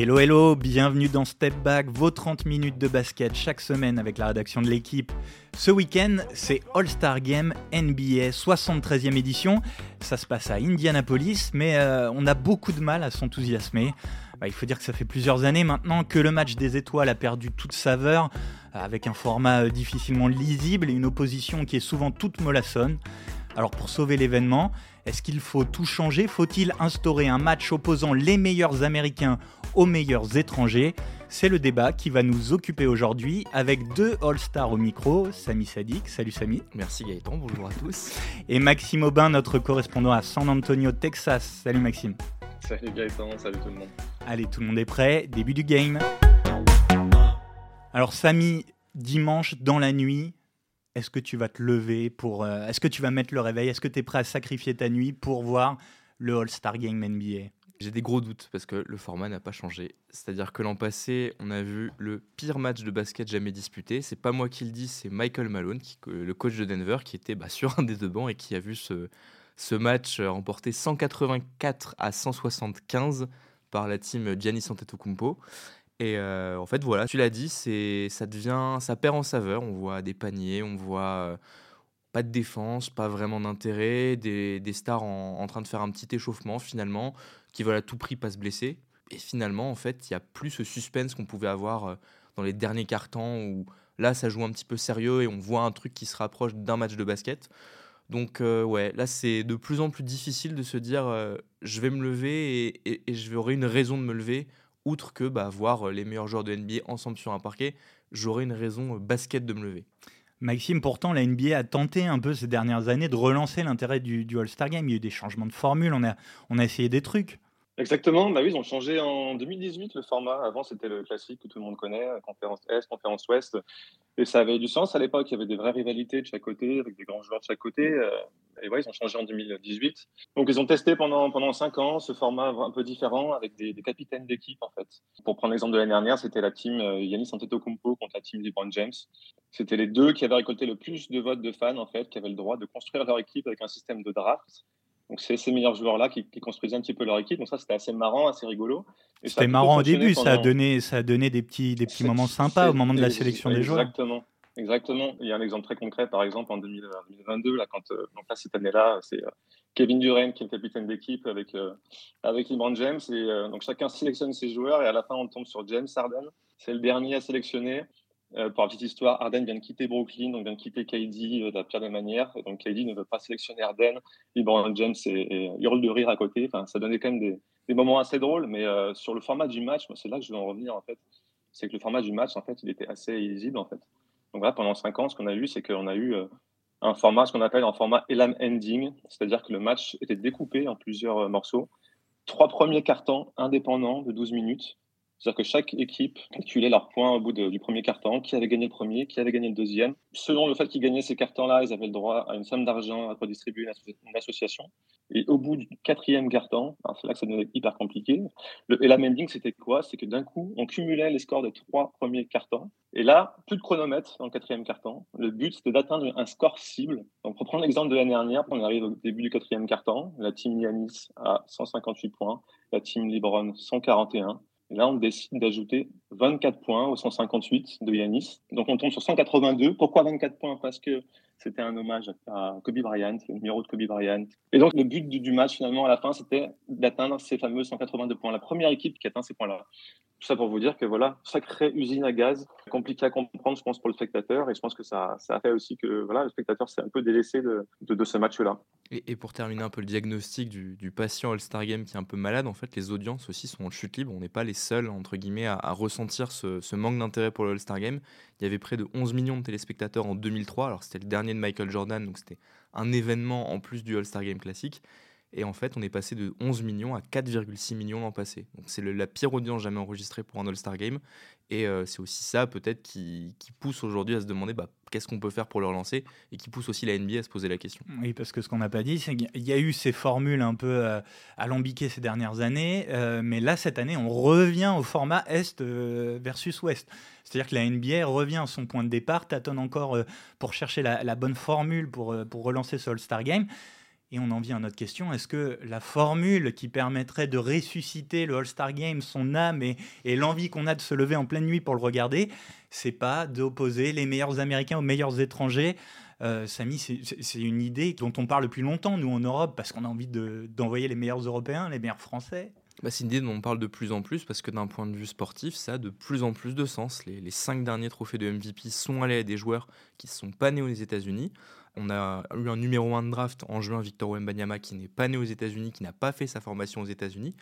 Hello hello, bienvenue dans Step Back, vos 30 minutes de basket chaque semaine avec la rédaction de l'équipe. Ce week-end, c'est All-Star Game NBA 73e édition. Ça se passe à Indianapolis, mais euh, on a beaucoup de mal à s'enthousiasmer. Bah, il faut dire que ça fait plusieurs années maintenant que le match des étoiles a perdu toute saveur, avec un format euh, difficilement lisible et une opposition qui est souvent toute mollassonne. Alors pour sauver l'événement, est-ce qu'il faut tout changer? Faut-il instaurer un match opposant les meilleurs Américains aux meilleurs étrangers? C'est le débat qui va nous occuper aujourd'hui avec deux All-Stars au micro, Samy Sadik. Salut Samy. Merci Gaëtan, bonjour à tous. Et Maxime Aubin, notre correspondant à San Antonio, Texas. Salut Maxime. Salut Gaëtan, salut tout le monde. Allez, tout le monde est prêt, début du game. Alors Samy, dimanche dans la nuit, est-ce que tu vas te lever pour. Euh, est-ce que tu vas mettre le réveil? Est-ce que tu es prêt à sacrifier ta nuit pour voir le All-Star Game NBA J'ai des gros doutes parce que le format n'a pas changé. C'est-à-dire que l'an passé, on a vu le pire match de basket jamais disputé. C'est pas moi qui le dis, c'est Michael Malone, le coach de Denver, qui était bah, sur un des deux bancs et qui a vu ce, match remporté 184 à 175 par la team Giannis Antetokounmpo. Et euh, en fait, voilà, tu l'as dit, c'est, ça devient, ça perd en saveur. On voit des paniers, on voit euh, pas de défense, pas vraiment d'intérêt, des, des stars en, en, train de faire un petit échauffement finalement, qui veulent à tout prix pas se blesser. Et finalement, en fait, il y a plus ce suspense qu'on pouvait avoir euh, dans les derniers quarts-temps où là, ça joue un petit peu sérieux et on voit un truc qui se rapproche d'un match de basket. Donc euh, ouais, là c'est de plus en plus difficile de se dire je vais me lever et, et, et j'aurai une raison de me lever outre que bah, voir les meilleurs joueurs de NBA ensemble sur un parquet, j'aurais une raison basket de me lever. Maxime, pourtant, la NBA a tenté un peu ces dernières années de relancer l'intérêt du, All-Star Game. Il y a eu des changements de formule, on a essayé des trucs. Exactement, bah oui, ils ont changé en 2018 le format. Avant, c'était le classique que tout le monde connaît, conférence Est, conférence Ouest. Et ça avait du sens à l'époque. Il y avait des vraies rivalités de chaque côté, avec des grands joueurs de chaque côté. Et ouais, ils ont changé en 2018. Donc, ils ont testé pendant, pendant cinq ans ce format un peu différent avec des, capitaines d'équipe, en fait. Pour prendre l'exemple de l'année dernière, c'était la team Yannis Antetokounmpo contre la team LeBron James. C'était les deux qui avaient récolté le plus de votes de fans, en fait, qui avaient le droit de construire leur équipe avec un système de draft. Donc, c'est ces meilleurs joueurs-là qui, qui, construisaient un petit peu leur équipe. Donc, ça, c'était assez marrant, assez rigolo. C'était marrant au début, pendant... ça, a donné, ça a donné des petits, des petits moments sympas au moment de la sélection des joueurs. Exactement. Exactement. Il y a un exemple très concret, par exemple, en 2022, là, quand, euh, donc là, cette année-là, c'est euh, Kevin Durant qui est le capitaine d'équipe avec, euh, avec LeBron James. Et euh, donc, chacun sélectionne ses joueurs et à la fin, on tombe sur James Harden. C'est le dernier à sélectionner. Euh, pour la petite histoire, Arden vient de quitter Brooklyn, donc vient de quitter KD euh, de la pire des manières. Donc KD ne veut pas sélectionner Arden. LeBron James et, et de rire à côté. Enfin, ça donnait quand même des, moments assez drôles. Mais euh, sur le format du match, c'est là que je veux en revenir en fait. C'est que le format du match, en fait, il était assez illisible en fait. Donc là, pendant cinq ans, ce qu'on a eu, c'est qu'on a eu un format, ce qu'on appelle un format elam ending, c'est-à-dire que le match était découpé en plusieurs morceaux. Trois premiers cartons indépendants de 12 minutes c'est-à-dire que chaque équipe calculait leurs points au bout du premier carton, qui avait gagné le premier, qui avait gagné le deuxième. Selon le fait qu'ils gagnaient ces cartons-là, ils avaient le droit à une somme d'argent à redistribuer une, association. Et au bout du quatrième carton, c'est là que ça devenait hyper compliqué, le Elam Ending, c'était quoi? C'est que d'un coup, on cumulait les scores des trois premiers cartons. Et là, plus de chronomètre dans le quatrième carton. Le but, c'était d'atteindre un score cible. Donc, pour prendre l'exemple de l'année dernière, on arrive au début du quatrième carton. La team Yanis a 158 points, la team Libron 141. Là, on décide d'ajouter 24 points au 158 de Yanis. Donc, on tombe sur 182. Pourquoi 24 points? Parce que c'était un hommage à Kobe Bryant, le numéro de Kobe Bryant. Et donc, le but du match, finalement, à la fin, c'était d'atteindre ces fameux 182 points. La première équipe qui atteint ces points-là. Tout ça pour vous dire que voilà, sacrée usine à gaz, compliqué à comprendre, je pense, pour le spectateur. Et je pense que ça, ça fait aussi que voilà, le spectateur s'est un peu délaissé de, de, ce match-là. Et, pour terminer un peu le diagnostic du, patient All-Star Game qui est un peu malade, en fait, les audiences aussi sont en chute libre. On n'est pas les seuls, entre guillemets, à, ressentir ce manque d'intérêt pour le All-Star Game. Il y avait près de 11 millions de téléspectateurs en 2003. Alors, c'était le dernier de Michael Jordan, donc c'était un événement en plus du All-Star Game classique. Et en fait, on est passé de 11 millions à 4,6 millions l'an passé. Donc c'est la pire audience jamais enregistrée pour un All-Star Game. Et euh, c'est aussi ça peut-être qui, pousse aujourd'hui à se demander bah, qu'est-ce qu'on peut faire pour le relancer et qui pousse aussi la NBA à se poser la question. Oui, parce que ce qu'on n'a pas dit, c'est qu'il y a eu ces formules un peu euh, alambiquées ces dernières années, euh, mais là, cette année, on revient au format Est versus Ouest. C'est-à-dire que la NBA revient à son point de départ, tâtonne encore pour chercher la, bonne formule pour relancer ce All-Star Game. Et on en vient à notre question, est-ce que la formule qui permettrait de ressusciter le All-Star Game, son âme et, l'envie qu'on a de se lever en pleine nuit pour le regarder, c'est pas d'opposer les meilleurs Américains aux meilleurs étrangers? Euh, Samy, c'est une idée dont on parle depuis longtemps, nous, en Europe, parce qu'on a envie d'envoyer les meilleurs Européens, les meilleurs Français. Bah, c'est une idée dont on parle de plus en plus parce que d'un point de vue sportif, ça a de plus en plus de sens. Les, les cinq derniers trophées de MVP sont allés à des joueurs qui ne sont pas nés aux États-Unis. On a eu un numéro 1 de draft en juin, Victor Wembanyama, qui n'est pas né aux États-Unis, qui n'a pas fait sa formation aux États-Unis.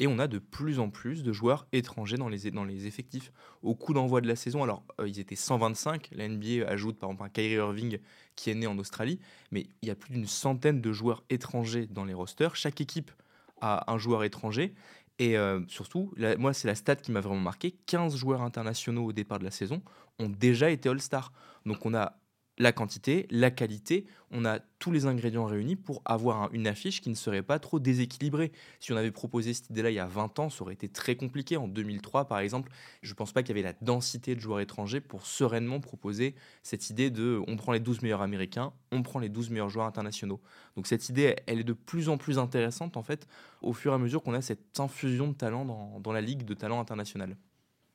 Et on a de plus en plus de joueurs étrangers dans les, dans les effectifs. Au coup d'envoi de la saison, alors euh, ils étaient 125. La NBA ajoute par exemple un Kyrie Irving qui est né en Australie. Mais il y a plus d'une centaine de joueurs étrangers dans les rosters. Chaque équipe a un joueur étranger. Et euh, surtout, moi, c'est la stat qui m'a vraiment marqué 15 joueurs internationaux au départ de la saison ont déjà été All-Star. Donc on a la quantité, la qualité, on a tous les ingrédients réunis pour avoir une affiche qui ne serait pas trop déséquilibrée. Si on avait proposé cette idée-là il y a 20 ans, ça aurait été très compliqué. En 2003, par exemple, je ne pense pas qu'il y avait la densité de joueurs étrangers pour sereinement proposer cette idée de on prend les 12 meilleurs américains, on prend les 12 meilleurs joueurs internationaux. Donc cette idée, elle est de plus en plus intéressante en fait au fur et à mesure qu'on a cette infusion de talent dans, dans la ligue de talent international.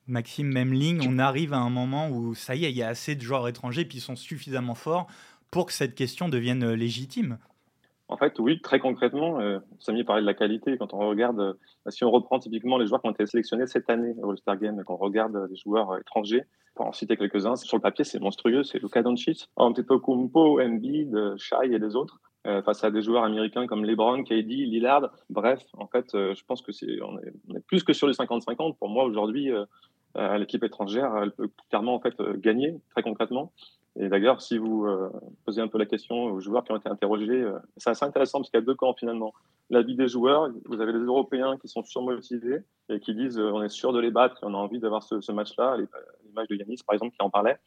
Maxime Memling, on arrive à un moment où ça y est, il y a assez de joueurs étrangers qui sont suffisamment forts pour que cette question devienne euh, légitime. En fait, oui, très concrètement, euh, Samy parlait de la qualité. Quand on regarde, euh, si on reprend typiquement les joueurs qui ont été sélectionnés cette année au All-Star Game, et qu'on regarde les joueurs étrangers, pour en citer quelques-uns, sur le papier, c'est monstrueux. C'est Luka Doncic, Antetokounmpo, Embiid, Shai et les autres. face à des joueurs américains comme LeBron, KD, Lillard. Bref, en fait, je pense que c'est on est, on est, plus que sur les 50-50. Pour moi, aujourd'hui, euh, l'équipe étrangère, elle peut clairement en fait euh, gagner très concrètement. Et d'ailleurs, si vous euh, posez un peu la question aux joueurs qui ont été interrogés, c'est assez intéressant parce qu'il y a deux camps finalement. L'avis des joueurs, vous avez les Européens qui sont surmotivés et qui disent on est sûr de les battre on a envie d'avoir ce, match-là, l'image de Yanis par exemple qui en parlait.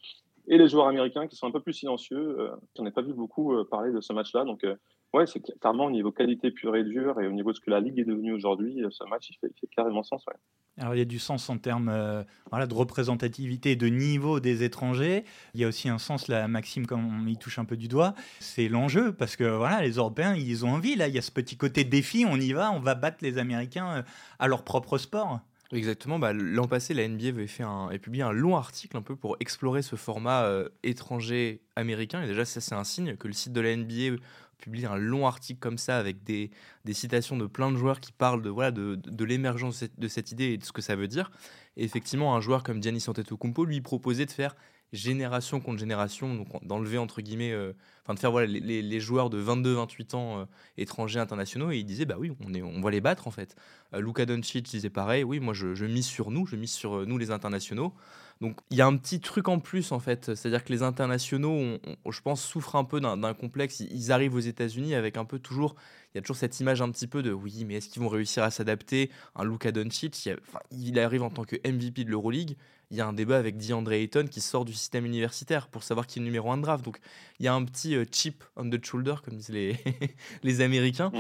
Et les joueurs américains qui sont un peu plus silencieux, j'en ai pas vu beaucoup parler de ce match-là. Donc ouais, c'est clairement au niveau qualité pure et dure et au niveau de ce que la Ligue est devenue aujourd'hui, ce match il fait, il fait carrément sens. Ouais. Alors il y a du sens en termes euh, voilà, de représentativité de niveau des étrangers. Il y a aussi un sens, la Maxime, comme on y touche un peu du doigt, c'est l'enjeu parce que voilà, les Européens, ils ont envie. Là, il y a ce petit côté défi, on y va, on va battre les Américains euh, à leur propre sport. Exactement. Bah, L'an passé, la NBA avait, fait un, publié un long article un peu pour explorer ce format euh, étranger américain. Et déjà, c'est un signe que le site de la NBA publie un long article comme ça avec des, citations de plein de joueurs qui parlent de, voilà, de, de, l'émergence de cette idée et de ce que ça veut dire. Et effectivement, un joueur comme Giannis Antetokounmpo lui proposait de faire génération contre génération, donc d'enlever entre guillemets, euh, enfin de faire voilà, les, joueurs de 22-28 ans euh, étrangers internationaux, et il disait bah oui, on, est, on va les battre en fait. Euh, Luka disait pareil, oui, moi je, mise sur nous, je mise sur nous les internationaux. Donc il y a un petit truc en plus en fait, c'est-à-dire que les internationaux, je pense, souffrent un peu d'un complexe. Ils arrivent aux États-Unis avec un peu toujours, il y a toujours cette image un petit peu de oui, mais est-ce qu'ils vont réussir à s'adapter? Un Luka Doncic, il, il arrive en tant que MVP de l'Euroleague. Il y a un débat avec DeAndre Ayton qui sort du système universitaire pour savoir qui est le numéro 1 de draft. Donc il y a un petit euh, chip on the shoulder, comme disent les, les Américains.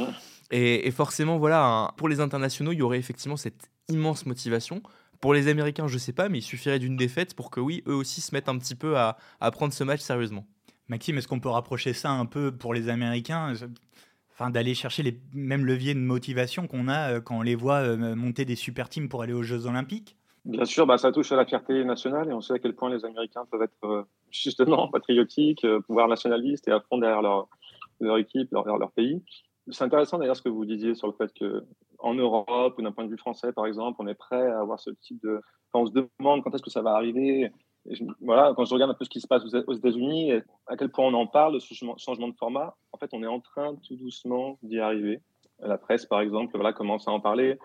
Et, forcément, voilà, pour les internationaux, il y aurait effectivement cette immense motivation. Pour les Américains, je sais pas, mais il suffirait d'une défaite pour que oui, eux aussi se mettent un petit peu à, prendre ce match sérieusement. Maxime, est-ce qu'on peut rapprocher ça un peu pour les Américains Enfin, d'aller chercher les mêmes leviers de motivation qu'on a euh, quand on les voit euh, monter des super teams pour aller aux Jeux Olympiques? Bien sûr, bah, ça touche à la fierté nationale et on sait à quel point les Américains peuvent être euh, justement patriotiques, pouvoir nationalistes et à fond derrière leur, équipe, leur, leur pays. C'est intéressant d'ailleurs ce que vous disiez sur le fait que en Europe ou d'un point de vue français, par exemple, on est prêt à avoir ce type de. Quand on se demande quand est-ce que ça va arriver. voilà, quand je regarde un peu ce qui se passe aux États-Unis, à quel point on en parle ce changement de format, en fait, on est en train tout doucement d'y arriver. La presse, par exemple, voilà, commence à en parler.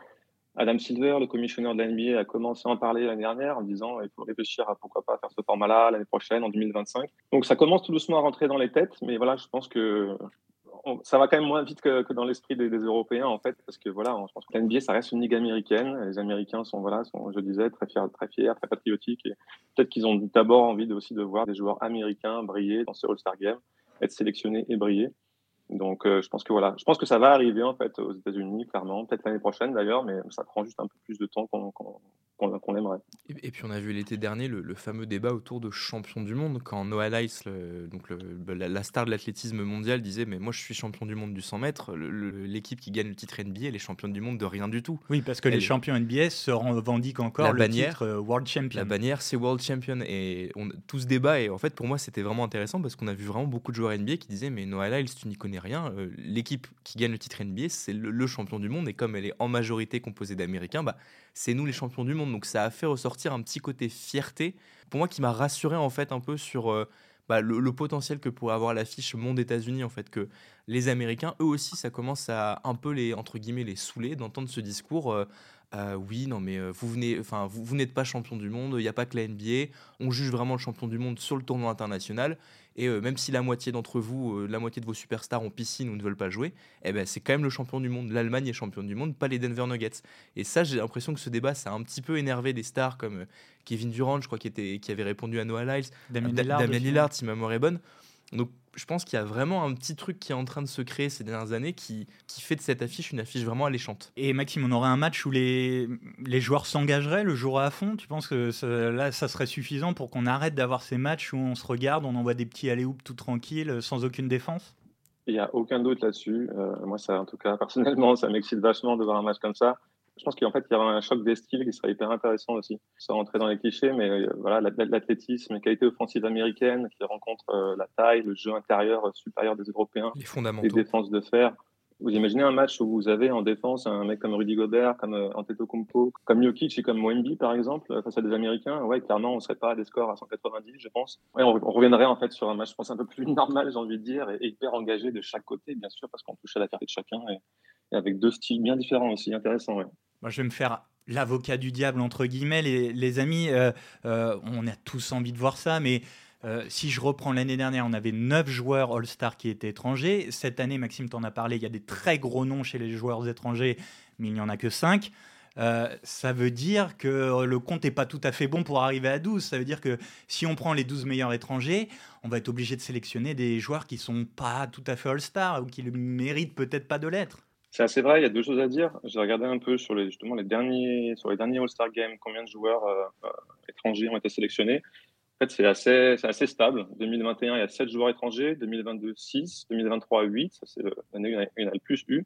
Adam Silver, le commissionneur de la NBA, a commencé à en parler l'année dernière en disant il faut réfléchir à pourquoi pas faire ce format-là l'année prochaine, en 2025. Donc ça commence tout doucement à rentrer dans les têtes, mais voilà, je pense que ça va quand même moins vite que, dans l'esprit des, Européens, en fait, parce que voilà, je pense que l'NBA, ça reste une ligue américaine. Les Américains sont, voilà, sont, je disais, très fiers, très fiers, très patriotiques. Et peut-être qu'ils ont d'abord envie aussi de voir des joueurs américains briller dans ce All-Star Game, être sélectionnés et briller. Donc, je pense que voilà, je pense que ça va arriver en fait aux États-Unis, clairement, peut-être l'année prochaine d'ailleurs, mais ça prend juste un peu plus de temps qu'on qu'on aimerait. Et, puis on a vu l'été dernier le, fameux débat autour de champion du monde quand Noah Lyles, donc la, star de l'athlétisme mondial, disait mais moi je suis champion du monde du 100 mètres. L'équipe qui gagne le titre NBA, elle est championne du monde de rien du tout. Oui, parce que les champions NBA se revendiquent encore le titre euh, World Champion. La bannière c'est World Champion et on, tout ce débat et en fait pour moi c'était vraiment intéressant parce qu'on a vu vraiment beaucoup de joueurs NBA qui disaient mais Noah Lyles tu n'y connais rien. Euh, l'équipe qui gagne le titre NBA c'est le, champion du monde et comme elle est en majorité composée d'Américains, bah c'est nous les champions du monde. Donc ça a fait ressortir un petit côté fierté, pour moi qui m'a rassuré en fait un peu sur euh, bah, le, potentiel que pourrait avoir l'affiche Monde États-Unis, en fait, que les Américains, eux aussi, ça commence à un peu les, entre guillemets, les saouler d'entendre ce discours. Euh, euh, oui, non, mais vous venez, enfin, vous, vous n'êtes pas champion du monde. Il n'y a pas que la NBA. On juge vraiment le champion du monde sur le tournoi international. Et euh, même si la moitié d'entre vous, euh, la moitié de vos superstars ont piscine ou ne veulent pas jouer, eh ben, c'est quand même le champion du monde. L'Allemagne est championne du monde, pas les Denver Nuggets. Et ça, j'ai l'impression que ce débat, ça a un petit peu énervé des stars comme euh, Kevin Durant, je crois, qui, était, qui avait répondu à Noah Lyles, Damien Lillard, Lillard si ma mémoire est bonne. Donc je pense qu'il y a vraiment un petit truc qui est en train de se créer ces dernières années qui, qui fait de cette affiche une affiche vraiment alléchante. Et Maxime, on aurait un match où les, les joueurs s'engageraient le jour à fond? Tu penses que là, ça serait suffisant pour qu'on arrête d'avoir ces matchs où on se regarde, on envoie des petits alley tout tranquille, sans aucune défense? Il n'y a aucun doute là-dessus. Euh, moi, ça, en tout cas, personnellement, ça m'excite vachement de voir un match comme ça je pense qu'en fait, il y aura un choc des styles qui sera hyper intéressant aussi. Sans rentrer dans les clichés, mais euh, voilà, l'athlétisme, la qualité offensive américaine qui rencontre euh, la taille, le jeu intérieur euh, supérieur des Européens, les fondamentaux, les défenses de fer. Vous imaginez un match où vous avez en défense un mec comme Rudy Gobert, comme Antetokounmpo, comme Jokic et comme Wemby par exemple face à des Américains. Ouais, clairement, on serait pas à des scores à 190, je pense. Ouais, on, reviendrait en fait sur un match, je pense un peu plus normal, j'ai envie de dire, et, hyper engagé de chaque côté, bien sûr, parce qu'on touche à la carte de chacun et, et, avec deux styles bien différents aussi, intéressant. Ouais. Moi, je vais me faire l'avocat du diable, entre guillemets, les, les amis. Euh, euh, on a tous envie de voir ça, mais euh, si je reprends l'année dernière, on avait 9 joueurs All-Star qui étaient étrangers. Cette année, Maxime t'en a parlé, il y a des très gros noms chez les joueurs étrangers, mais il n'y en a que 5. ça veut dire que le compte n'est pas tout à fait bon pour arriver à 12. Ça veut dire que si on prend les 12 meilleurs étrangers, on va être obligé de sélectionner des joueurs qui sont pas tout à fait All-Star ou qui ne méritent peut-être pas de l'être. C'est assez vrai, il y a deux choses à dire. J'ai regardé un peu sur les, justement les derniers, sur les derniers All-Star Games, combien de joueurs euh, euh, étrangers ont été sélectionnés. En fait, c'est assez, assez stable. 2021, il y a 7 joueurs étrangers. 2022, 6. 2023, 8. Ça, c'est l'année où il y en a le plus eu.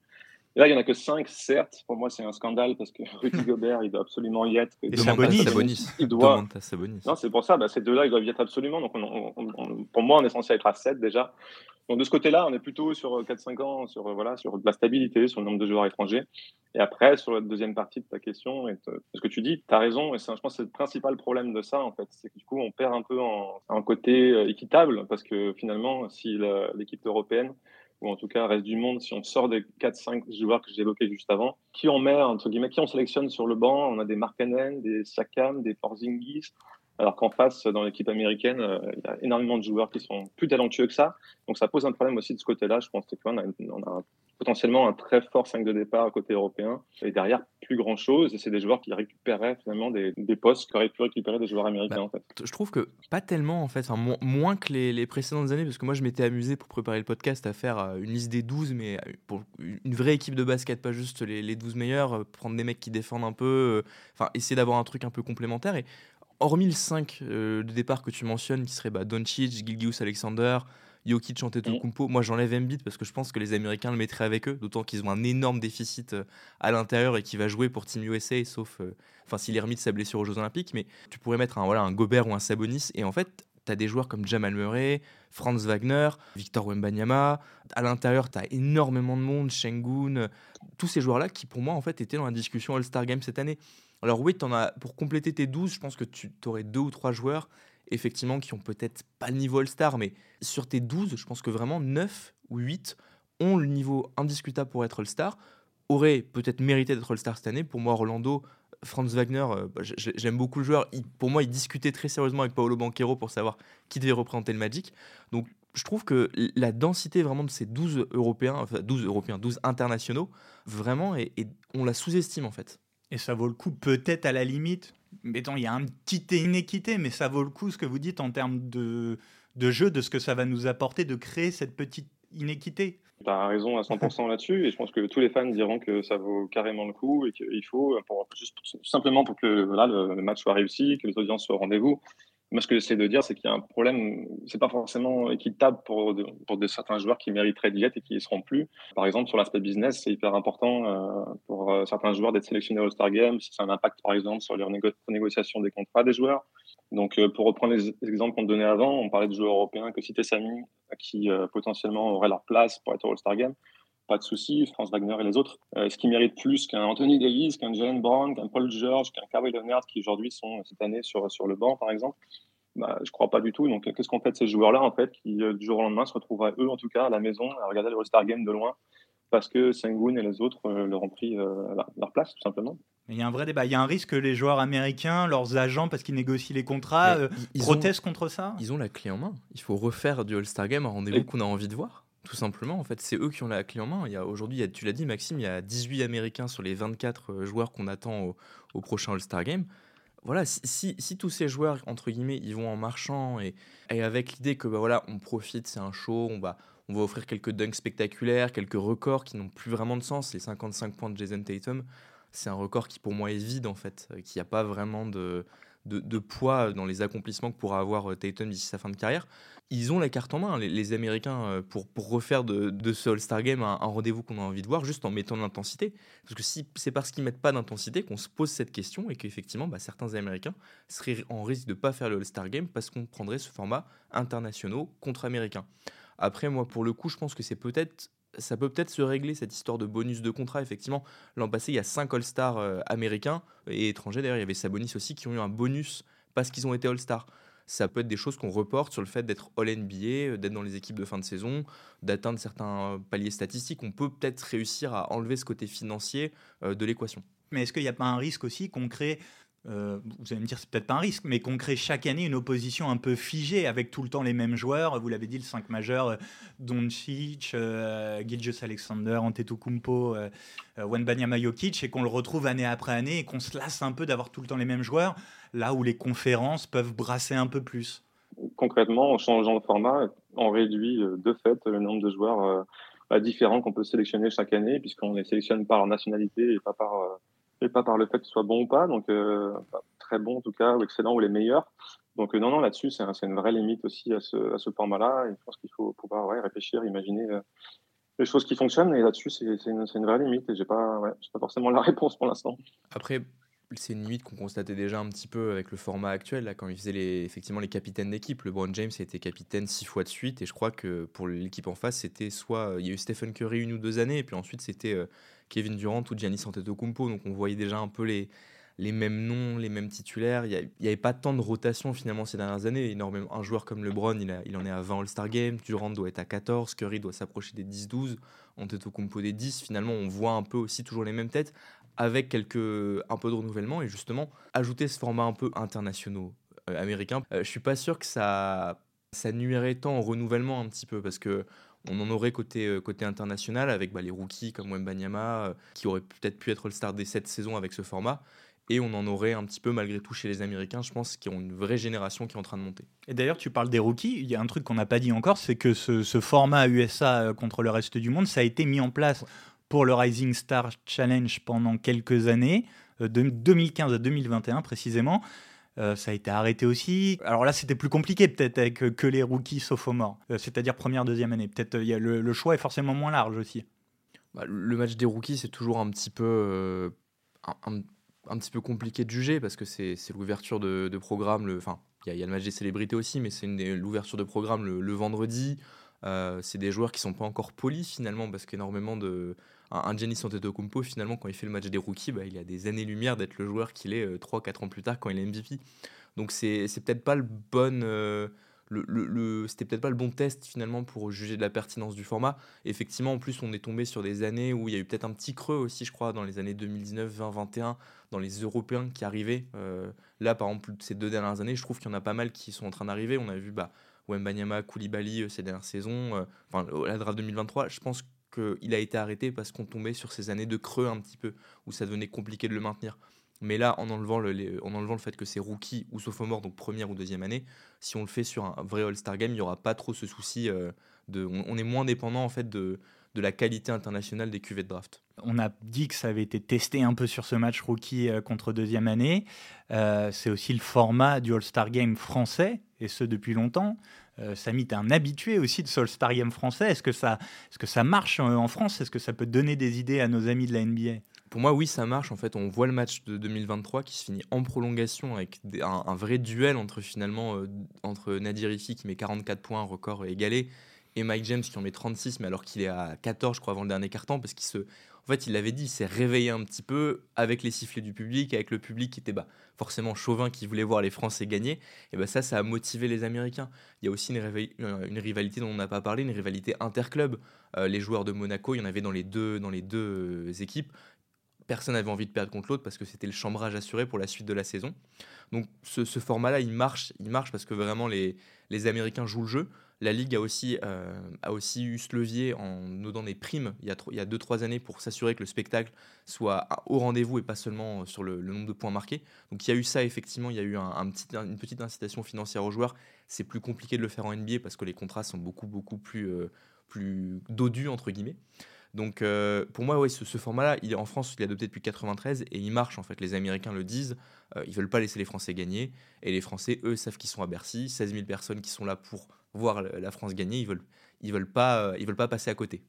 Et là, il n'y en a que 5, certes. Pour moi, c'est un scandale parce que Rudy Gobert, il doit absolument y être. Et Sabonis. Il doit. Non, c'est pour ça. Bah, ces deux-là, ils doivent y être absolument. Donc, pour moi, on est censé être à 7 déjà. Donc de ce côté-là, on est plutôt sur 4-5 ans, sur, euh, voilà, sur de la stabilité, sur le nombre de joueurs étrangers. Et après, sur la deuxième partie de ta question, et ce que tu dis, tu as raison, et je pense que c'est le principal problème de ça, en fait, c'est que du coup, on perd un peu en, côté euh, équitable, parce que finalement, si l'équipe européenne, ou en tout cas reste du monde, si on sort des 4-5 joueurs que j'ai évoqués juste avant, qui on met, entre guillemets, qui on sélectionne sur le banc? On a des Markkanen, des Siakam, des Porzingis, alors qu'en face, dans l'équipe américaine, euh, il y a énormément de joueurs qui sont plus talentueux que ça. Donc ça pose un problème aussi de ce côté-là. Je pense qu'on a, on a potentiellement un très fort 5 de départ côté européen. Et derrière, plus grand-chose. Et c'est des joueurs qui récupéraient finalement des, des postes qu'auraient pu récupérer des joueurs américains. En fait. Je trouve que pas tellement, en fait, moins que les, précédentes années, parce que moi, je m'étais amusé pour préparer le podcast à faire euh, une liste des 12, mais euh, pour une vraie équipe de basket, pas juste les, les 12 meilleurs, prendre des mecs qui défendent un peu, enfin, essayer d'avoir un truc un peu complémentaire. Et hormis le 5 euh, de départ que tu mentionnes, qui serait bah, Doncic, Gilgius Alexander, Jokic, Antetokounmpo, mm. moi j'enlève Embiid parce que je pense que les Américains le mettraient avec eux, d'autant qu'ils ont un énorme déficit euh, à l'intérieur et qui va jouer pour Team USA, sauf euh, enfin s'il est remis de sa blessure aux Jeux Olympiques. Mais tu pourrais mettre un, voilà, un Gobert ou un Sabonis et en fait, tu as des joueurs comme Jamal Murray, Franz Wagner, Victor Wembanyama. À l'intérieur, tu as énormément de monde, Shengun, tous ces joueurs-là qui, pour moi, en fait, étaient dans la discussion All-Star Game cette année. Alors oui, en as, pour compléter tes 12, je pense que tu aurais deux ou trois joueurs, effectivement, qui ont peut-être pas le niveau All-Star, mais sur tes 12, je pense que vraiment 9 ou 8 ont le niveau indiscutable pour être All-Star, auraient peut-être mérité d'être All-Star cette année. Pour moi, Rolando, Franz Wagner, euh, bah, j'aime beaucoup le joueur. pour moi, il discutait très sérieusement avec Paolo Banquero pour savoir qui devait représenter le Magic. Donc, je trouve que la densité vraiment de ces 12 Européens, enfin 12 Européens, 12 internationaux, vraiment, et on la sous-estime en fait. Et ça vaut le coup, peut-être à la limite, mettons, il y a un petit inéquité, mais ça vaut le coup ce que vous dites en termes de, jeu, de ce que ça va nous apporter, de créer cette petite inéquité. Tu as raison à 100% là-dessus, et je pense que tous les fans diront que ça vaut carrément le coup et qu'il faut, simplement pour que le, match soit réussi, que les audiences soient au rendez-vous. Moi, ce que j'essaie de dire, c'est qu'il y a un problème, c'est pas forcément équitable pour, pour de, certains joueurs qui mériteraient d'y être et qui y seront plus. Par exemple, sur l'aspect business, c'est hyper important euh, pour euh, certains joueurs d'être sélectionnés au All-Star Game, si c'est un impact, par exemple, sur les négociations des contrats des joueurs. Donc, euh, pour reprendre les exemples qu'on donnait avant, on parlait de joueurs européens que citait Samy, qui potentiellement auraient leur place pour être au All-Star Game pas de souci, France Wagner et les autres. Est-ce qu'ils méritent plus qu'un Anthony Davis, qu'un Jalen Brown, qu'un Paul George, qu'un Kawhi Leonard qui aujourd'hui sont cette année sur, sur le banc, par exemple bah, Je crois pas du tout. Donc, qu'est-ce qu'on fait de ces joueurs-là, en fait, qui du jour au lendemain se retrouveraient, eux, en tout cas, à la maison, à regarder le All-Star Game de loin parce que Sengun et les autres euh, leur ont pris euh, leur place, tout simplement. Il y a un vrai débat. Il y a un risque que les joueurs américains, leurs agents, parce qu'ils négocient les contrats, euh, protestent contre ça? Ils ont la clé en main. Il faut refaire du All-Star Game, un rendez-vous qu'on a envie de voir. Tout simplement, en fait, c'est eux qui ont la clé en main. Il y a aujourd'hui, tu l'as dit, Maxime, il y a 18 Américains sur les 24 joueurs qu'on attend au, prochain All-Star Game. Voilà, si, tous ces joueurs, entre guillemets, ils vont en marchant et, avec l'idée que bah voilà, on profite, c'est un show, on va, on va offrir quelques dunks spectaculaires, quelques records qui n'ont plus vraiment de sens. Les 55 points de Jason Tatum, c'est un record qui pour moi est vide en fait, euh, qui n'a pas vraiment de, de, poids dans les accomplissements que pourra avoir euh, Tatum d'ici sa fin de carrière. Ils ont la carte en main, les, Américains, euh, pour, pour refaire de, de ce All-Star Game un, rendez-vous qu'on a envie de voir, juste en mettant de l'intensité. Parce que si c'est parce qu'ils mettent pas d'intensité qu'on se pose cette question et qu'effectivement, bah, certains Américains seraient en risque de pas faire le All-Star Game parce qu'on prendrait ce format international contre américain. Après, moi, pour le coup, je pense que c'est peut-être ça peut peut-être se régler cette histoire de bonus de contrat. Effectivement, l'an passé, il y a cinq All-Stars euh, américains et étrangers. D'ailleurs, il y avait Sabonis aussi qui ont eu un bonus parce qu'ils ont été All-Stars. Ça peut être des choses qu'on reporte sur le fait d'être All-NBA, euh, d'être dans les équipes de fin de saison, d'atteindre certains paliers statistiques. On peut peut-être réussir à enlever ce côté financier euh, de l'équation. Mais est-ce qu'il n'y a pas un risque aussi qu'on crée euh, vous allez me dire, c'est peut-être pas un risque, mais qu'on crée chaque année une opposition un peu figée avec tout le temps les mêmes joueurs. Vous l'avez dit, le 5 majeur, euh, Doncic, euh, Gilgis Alexander, Antetokounmpo, euh, Wenbanyama Jokic, et qu'on le retrouve année après année et qu'on se lasse un peu d'avoir tout le temps les mêmes joueurs, là où les conférences peuvent brasser un peu plus. Concrètement, en changeant de format, on réduit de fait le nombre de joueurs différents qu'on peut sélectionner chaque année, puisqu'on les sélectionne par nationalité et pas par et pas par le fait qu'ils soient bons ou pas, donc euh, très bons en tout cas, ou excellents ou les meilleurs. Donc euh, non, non, là-dessus, c'est une vraie limite aussi à ce, à ce format-là. Je pense qu'il faut pouvoir réfléchir, imaginer euh, les choses qui fonctionnent. Et là-dessus, c'est une, vraie limite. Et j'ai pas, ouais, pas forcément la réponse pour l'instant. Après, c'est une limite qu'on constatait déjà un petit peu avec le format actuel, là, quand il faisait les, effectivement les capitaines d'équipe. LeBron James a été capitaine six fois de suite, et je crois que pour l'équipe en face, c'était soit il y a eu Stephen Curry une ou deux années, et puis ensuite c'était Kevin Durant ou Giannis Antetokounmpo. Donc on voyait déjà un peu les, les mêmes noms, les mêmes titulaires. Il n'y avait pas tant de rotation finalement ces dernières années. Énormément, un joueur comme LeBron, il, il en est à 20 All-Star Games. Durant doit être à 14. Curry doit s'approcher des 10-12. Antetokounmpo des 10. Finalement, on voit un peu aussi toujours les mêmes têtes avec quelques, un peu de renouvellement. Et justement, ajouter ce format un peu international euh, américain, euh, je suis pas sûr que ça, ça nuirait tant au renouvellement un petit peu parce que on en aurait côté, euh, côté international avec bah, les rookies comme Wembanyama euh, qui auraient peut-être pu être All-Star dès cette saison avec ce format. Et on en aurait un petit peu malgré tout chez les Américains, je pense, qui ont une vraie génération qui est en train de monter. Et d'ailleurs, tu parles des rookies, il y a un truc qu'on n'a pas dit encore, c'est que ce, format USA euh, contre le reste du monde, ça a été mis en place pour le Rising Star Challenge pendant quelques années, de 2015 à 2021 précisément. Euh, ça a été arrêté aussi. Alors là, c'était plus compliqué peut-être avec euh, que les rookies sophomores, euh, c'est-à-dire première, deuxième année. Peut-être le, le, choix est forcément moins large aussi. Bah, le match des rookies, c'est toujours un petit peu, un, petit peu compliqué de juger parce que c'est l'ouverture de, programme. Enfin, il y, a le match des célébrités aussi, mais c'est l'ouverture de programme le, vendredi. c'est des joueurs qui sont pas encore polis finalement parce qu'énormément de un, Giannis Antetokounmpo, finalement, quand il fait le match des rookies, bah, il a des années-lumière d'être le joueur qu'il est 3-4 euh, ans plus tard quand il est MVP. Donc c'est peut-être pas le bon... Euh, le, le, c'était peut-être pas le bon test finalement pour juger de la pertinence du format. Effectivement, en plus, on est tombé sur des années où il y a eu peut-être un petit creux aussi, je crois, dans les années 2019, 20, 21, dans les Européens qui arrivaient. Euh, là, par exemple, ces deux dernières années, je trouve qu'il y en a pas mal qui sont en train d'arriver. On a vu bah, Wembanyama, Koulibaly ces dernières saisons, enfin la draft 2023. Je pense qu'il a été arrêté parce qu'on tombait sur ces années de creux un petit peu, où ça devenait compliqué de le maintenir. Mais là, en enlevant le, en enlevant le fait que c'est rookie ou sophomore, donc première ou deuxième année, si on le fait sur un vrai All-Star Game, il n'y aura pas trop ce souci. de, on, est moins dépendant en fait de, de la qualité internationale des cuvées de draft. On a dit que ça avait été testé un peu sur ce match rookie contre deuxième année. c'est aussi le format du All-Star Game français, et ce depuis longtemps. Euh, Samy, tu es un habitué aussi de Game français. Est-ce que, ça, est que ça marche en France? Est-ce que ça peut donner des idées à nos amis de la NBA pour moi, oui, ça marche. En fait, on voit le match de 2023 qui se finit en prolongation avec un, vrai duel entre finalement euh, entre Nadir Ifi qui met 44 points, record égalé, et Mike James qui en met 36, mais alors qu'il est à 14, je crois, avant le dernier carton, parce qu'il se, en fait, il l'avait dit, il s'est réveillé un petit peu avec les sifflets du public, avec le public qui était bah, forcément chauvin, qui voulait voir les Français gagner. Et bah, ça, ça a motivé les Américains. Il y a aussi une, une rivalité dont on n'a pas parlé, une rivalité interclub. Euh, les joueurs de Monaco, il y en avait dans les deux, dans les deux équipes personne n'avait envie de perdre contre l'autre parce que c'était le chambrage assuré pour la suite de la saison. Donc ce, ce format-là, il marche, il marche parce que vraiment les, les Américains jouent le jeu. La Ligue a aussi, euh, a aussi eu ce levier en donnant des primes il y a 2-3 années pour s'assurer que le spectacle soit au rendez-vous et pas seulement sur le, nombre de points marqués. Donc il y a eu ça, effectivement, il y a eu une petite incitation financière aux joueurs. C'est plus compliqué de le faire en NBA parce que les contrats sont beaucoup, beaucoup plus, euh, plus dodus, entre guillemets. Donc euh, pour moi, oui, ce, format-là, il est en France, il est adopté depuis 93 et il marche en fait. Les Américains le disent, ils ils veulent pas laisser les Français gagner et les Français, eux, savent qu'ils sont à Bercy, 16 000 personnes qui sont là pour voir la France gagner, ils veulent, ils veulent pas, euh, ils veulent pas passer à côté.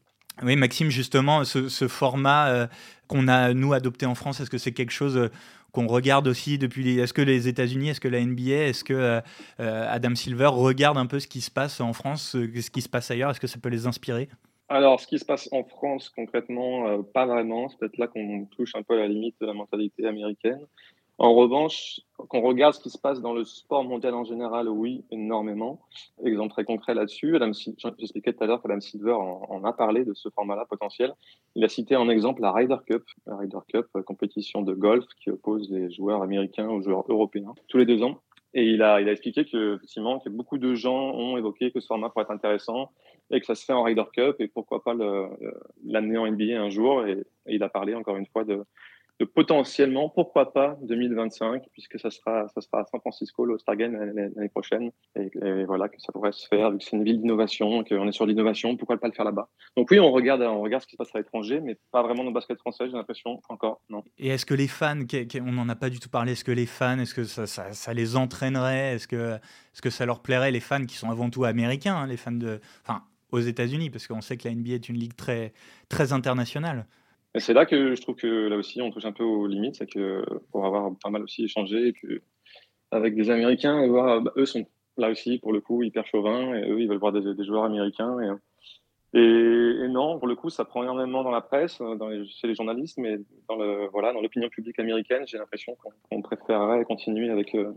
Oui, Maxime, justement, ce, format euh, qu'on a, nous, adopté en France, est-ce que c'est quelque chose euh, qu'on regarde aussi depuis Est-ce que les États-Unis, est-ce que la NBA, est-ce que Adam Silver regarde un peu ce qui se passe en France, ce qui se passe ailleurs? Est-ce que ça peut les inspirer? Alors, ce qui se passe en France concrètement, pas vraiment. C'est peut-être là qu'on touche un peu à la limite de la mentalité américaine. En revanche, qu'on regarde ce qui se passe dans le sport mondial en général, oui, énormément. Exemple très concret là-dessus, j'expliquais tout à l'heure qu'Adam Silver en, a parlé de ce format-là potentiel. Il a cité en exemple la Ryder Cup, la Ryder Cup, euh, compétition de golf qui oppose les joueurs américains aux joueurs européens tous les deux ans. Et il a, il a expliqué que, effectivement, que beaucoup de gens ont évoqué que ce format pourrait être intéressant et que ça se fait en Ryder Cup et pourquoi pas l'amener en NBA un jour. et, il a parlé encore une fois de, potentiellement, pourquoi pas, 2025, puisque ça sera, ça sera à San Francisco, le Star Game l'année prochaine. Et, voilà, que ça pourrait se faire, vu que c'est une ville d'innovation, qu'on est sur l'innovation, pourquoi pas le faire là-bas? Donc oui, on regarde, on regarde ce qui se passe à l'étranger, mais pas vraiment dans le basket français, j'ai l'impression, encore, non. Et est-ce que les fans, on n'en a pas du tout parlé, est-ce que les fans, est-ce que ça, les entraînerait? Est-ce que, est que ça leur plairait, les fans qui sont avant tout américains, hein, les fans de... Enfin, aux États-Unis, parce qu'on sait que la NBA est une ligue très, très internationale. Et c'est là que je trouve que là aussi on touche un peu aux limites, c'est que pour avoir pas mal aussi échangé que avec des Américains, et voir, bah, eux sont là aussi pour le coup hyper chauvins et eux ils veulent voir des, joueurs américains et, et, non pour le coup ça prend énormément dans la presse, dans les, chez les journalistes, mais dans le voilà dans l'opinion publique américaine j'ai l'impression qu'on préférerait continuer avec euh,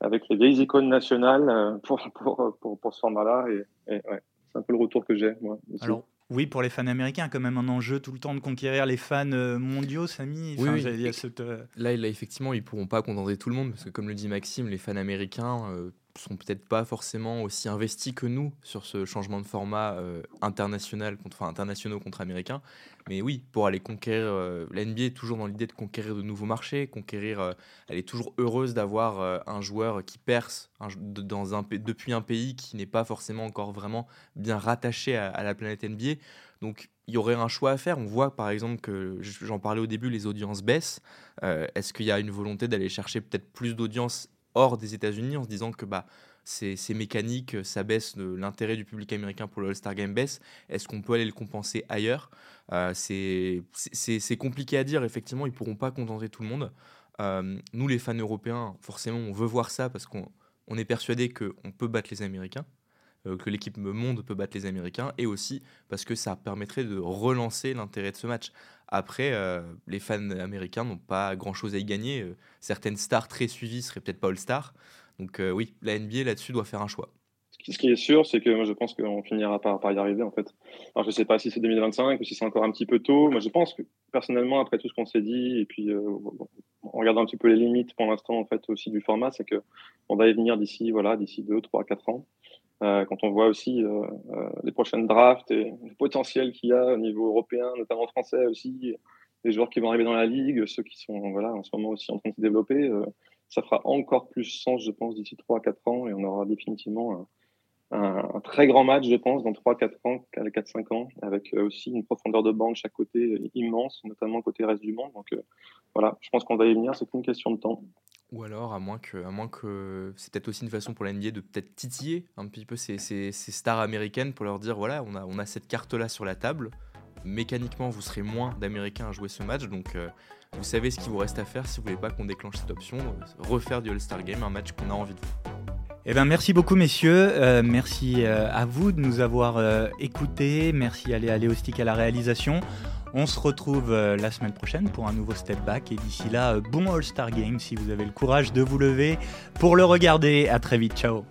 avec les vieilles icônes nationales euh, pour pour, pour, pour ce format-là et, ouais, c'est un peu le retour que j'ai moi. Oui, pour les fans américains, quand même un enjeu tout le temps de conquérir les fans euh, mondiaux, Samy. oui, euh, Là, là, effectivement, ils pourront pas contenter tout le monde, parce que comme le dit Maxime, les fans américains, euh, sont peut-être pas forcément aussi investis que nous sur ce changement de format euh, international contre, enfin, internationaux contre américains. Mais oui, pour aller conquérir, euh, la NBA est toujours dans l'idée de conquérir de nouveaux marchés, conquérir. Euh, elle est toujours heureuse d'avoir un joueur qui perce dans un, depuis un pays qui n'est pas forcément encore vraiment bien rattaché à, à la planète NBA. Donc il y aurait un choix à faire. On voit par exemple que, j'en parlais au début, les audiences baissent. Est-ce qu'il y a une volonté d'aller chercher peut-être plus d'audience hors des États-Unis en se disant que bah, c'est mécanique, ça baisse l'intérêt du public américain pour le All-Star Game baisse. Est-ce qu'on peut aller le compenser ailleurs? Euh, C'est compliqué à dire, effectivement, ils pourront pas contenter tout le monde. Euh, nous, les fans européens, forcément, on veut voir ça parce qu'on on est persuadé qu'on peut battre les Américains, euh, que l'équipe monde peut battre les Américains, et aussi parce que ça permettrait de relancer l'intérêt de ce match. Après, euh, les fans américains n'ont pas grand-chose à y gagner. Euh, certaines stars très suivies seraient peut-être pas All-Star. Donc euh, oui, la NBA là-dessus doit faire un choix. Ce qui est sûr, c'est que moi je pense qu'on finira par, y arriver en fait. Alors je ne sais pas si c'est 2025 ou si c'est encore un petit peu tôt. Moi je pense que personnellement, après tout ce qu'on s'est dit, et puis en regardant un petit peu les limites pour l'instant en fait aussi du format, c'est que on va y venir d'ici voilà d'ici 2, 3, 4 ans. Euh, quand on voit aussi euh, euh, les prochaines drafts et le potentiel qu'il y a au niveau européen, notamment français aussi, les joueurs qui vont arriver dans la ligue, ceux qui sont voilà, en ce moment aussi en train de se développer, ça fera encore plus sens, je pense, d'ici 3 à 4 ans et on aura définitivement un, très grand match, je pense, dans 3-4 ans, 4-5 ans, avec aussi une profondeur de banc de chaque côté immense, notamment côté reste du monde. Donc voilà, je pense qu'on va y venir, c'est qu'une question de temps. Ou alors, à moins que, à moins que c'est peut-être aussi une façon pour la de peut-être titiller un petit peu ces, stars américaines pour leur dire voilà, on a, on a cette carte-là sur la table. Mécaniquement, vous serez moins d'Américains à jouer ce match, donc euh, vous savez ce qu'il vous reste à faire si vous voulez pas qu'on déclenche cette option, refaire du All-Star Game, un match qu'on a envie de voir. Eh ben, merci beaucoup messieurs, euh, merci euh, à vous de nous avoir écoutés, merci à Léa Léostic à la réalisation. On se retrouve euh, la semaine prochaine pour un nouveau Step Back. Et d'ici là, euh, bon All-Star Game si vous avez le courage de vous lever pour le regarder. À très vite. Ciao.